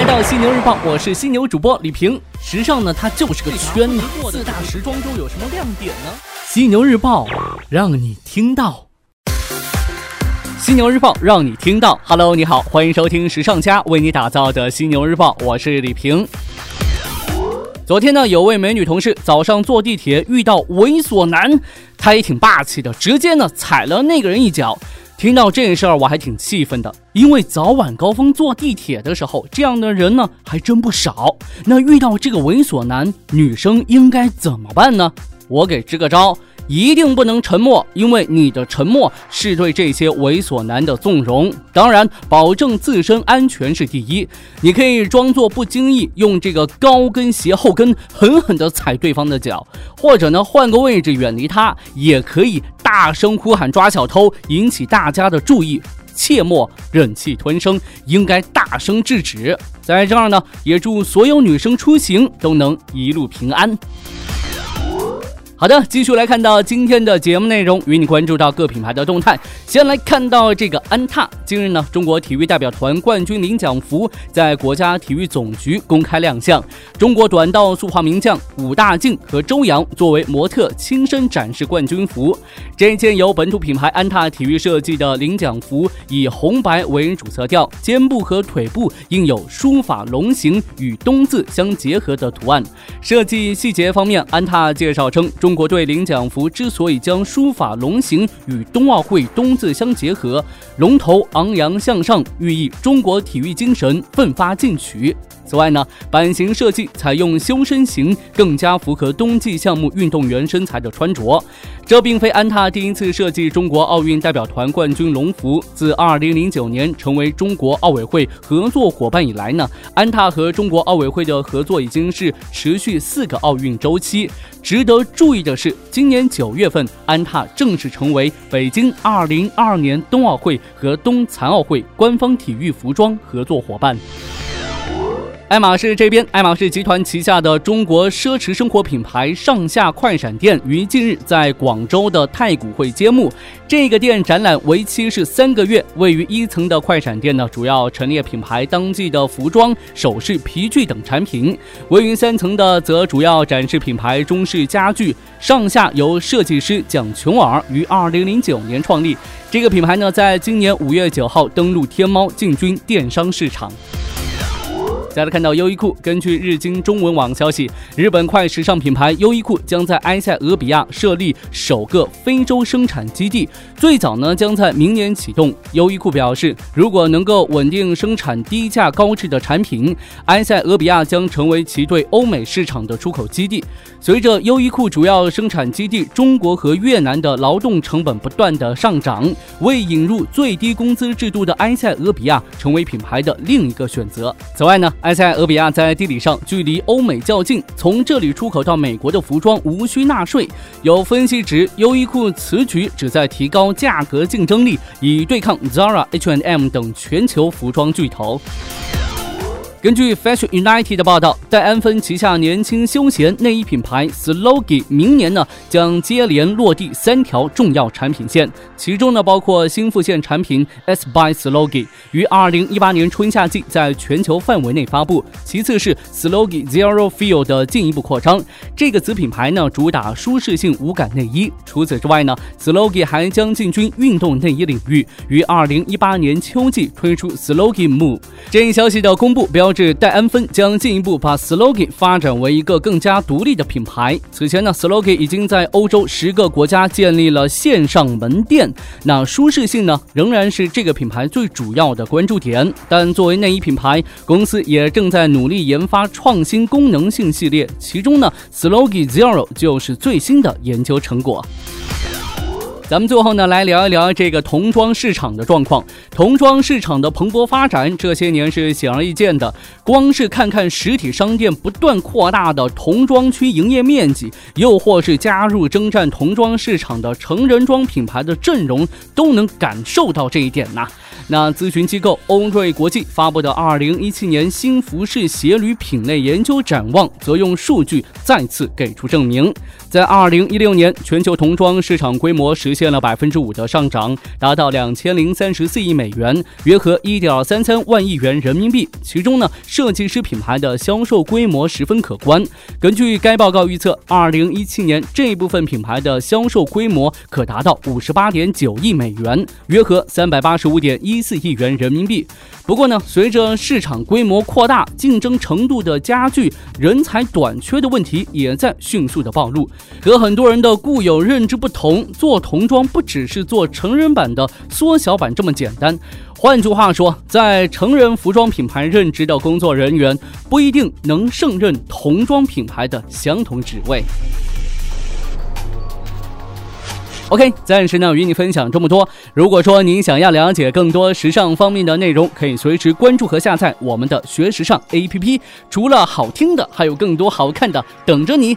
来到犀牛日报，我是犀牛主播李平。时尚呢，它就是个圈子。四大时装周有什么亮点呢？犀牛日报让你听到。犀牛日报让你听到。Hello，你好，欢迎收听时尚家为你打造的犀牛日报，我是李平。昨天呢，有位美女同事早上坐地铁遇到猥琐男，他也挺霸气的，直接呢踩了那个人一脚。听到这事儿，我还挺气愤的，因为早晚高峰坐地铁的时候，这样的人呢还真不少。那遇到这个猥琐男，女生应该怎么办呢？我给支个招。一定不能沉默，因为你的沉默是对这些猥琐男的纵容。当然，保证自身安全是第一。你可以装作不经意，用这个高跟鞋后跟狠狠地踩对方的脚，或者呢换个位置远离他，也可以大声呼喊抓小偷，引起大家的注意。切莫忍气吞声，应该大声制止。在这儿呢，也祝所有女生出行都能一路平安。好的，继续来看到今天的节目内容，与你关注到各品牌的动态。先来看到这个安踏，近日呢，中国体育代表团冠军领奖服在国家体育总局公开亮相，中国短道速滑名将武大靖和周洋作为模特亲身展示冠军服。这件由本土品牌安踏体育设计的领奖服，以红白为主色调，肩部和腿部印有书法龙形与冬字相结合的图案。设计细节方面，安踏介绍称中。中国队领奖服之所以将书法龙形与冬奥会冬字相结合，龙头昂扬向上，寓意中国体育精神奋发进取。此外呢，版型设计采用修身型，更加符合冬季项目运动员身材的穿着。这并非安踏第一次设计中国奥运代表团冠军龙服。自2009年成为中国奥委会合作伙伴以来呢，安踏和中国奥委会的合作已经是持续四个奥运周期。值得注意的是，今年九月份，安踏正式成为北京2022年冬奥会和冬残奥会官方体育服装合作伙伴。爱马仕这边，爱马仕集团旗下的中国奢侈生活品牌上下快闪店于近日在广州的太古汇揭幕。这个店展览为期是三个月，位于一层的快闪店呢，主要陈列品牌当季的服装、首饰、皮具等产品；位于三层的则主要展示品牌中式家具。上下由设计师蒋琼尔于二零零九年创立。这个品牌呢，在今年五月九号登陆天猫，进军电商市场。再来看到优衣库，根据日经中文网消息，日本快时尚品牌优衣库将在埃塞俄比亚设立首个非洲生产基地，最早呢将在明年启动。优衣库表示，如果能够稳定生产低价高质的产品，埃塞俄比亚将成为其对欧美市场的出口基地。随着优衣库主要生产基地中国和越南的劳动成本不断的上涨，为引入最低工资制度的埃塞俄比亚成为品牌的另一个选择。此外呢。埃塞俄比亚在地理上距离欧美较近，从这里出口到美国的服装无需纳税。有分析指，优衣库此举旨在提高价格竞争力，以对抗 Zara、H&M 等全球服装巨头。根据 Fashion United 的报道，戴安芬旗下年轻休闲内衣品牌 Slogi 明年呢将接连落地三条重要产品线，其中呢包括新复线产品 S by Slogi 于二零一八年春夏季在全球范围内发布，其次是 Slogi Zero Feel 的进一步扩张。这个子品牌呢主打舒适性无感内衣。除此之外呢，Slogi 还将进军运动内衣领域，于二零一八年秋季推出 Slogi Move。这一消息的公布标。是戴安芬将进一步把 Slogi 发展为一个更加独立的品牌。此前呢，Slogi 已经在欧洲十个国家建立了线上门店。那舒适性呢，仍然是这个品牌最主要的关注点。但作为内衣品牌，公司也正在努力研发创新功能性系列，其中呢，Slogi Zero 就是最新的研究成果。咱们最后呢，来聊一聊这个童装市场的状况。童装市场的蓬勃发展，这些年是显而易见的。光是看看实体商店不断扩大的童装区营业面积，又或是加入征战童装市场的成人装品牌的阵容，都能感受到这一点呐。那咨询机构欧瑞国际发布的二零一七年新服饰鞋履品类研究展望，则用数据再次给出证明。在二零一六年，全球童装市场规模实现了百分之五的上涨，达到两千零三十四亿美元，约合一点三三万亿元人民币。其中呢，设计师品牌的销售规模十分可观。根据该报告预测，二零一七年这一部分品牌的销售规模可达到五十八点九亿美元，约合三百八十五点一四亿元人民币。不过呢，随着市场规模扩大，竞争程度的加剧，人才短缺的问题也在迅速的暴露。和很多人的固有认知不同，做童装不只是做成人版的缩小版这么简单。换句话说，在成人服装品牌任职的工作人员不一定能胜任童装品牌的相同职位。OK，暂时呢与你分享这么多。如果说您想要了解更多时尚方面的内容，可以随时关注和下载我们的学时尚 APP。除了好听的，还有更多好看的等着你。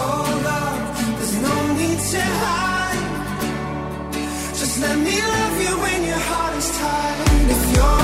Oh, let me love you when your heart is tired. If you're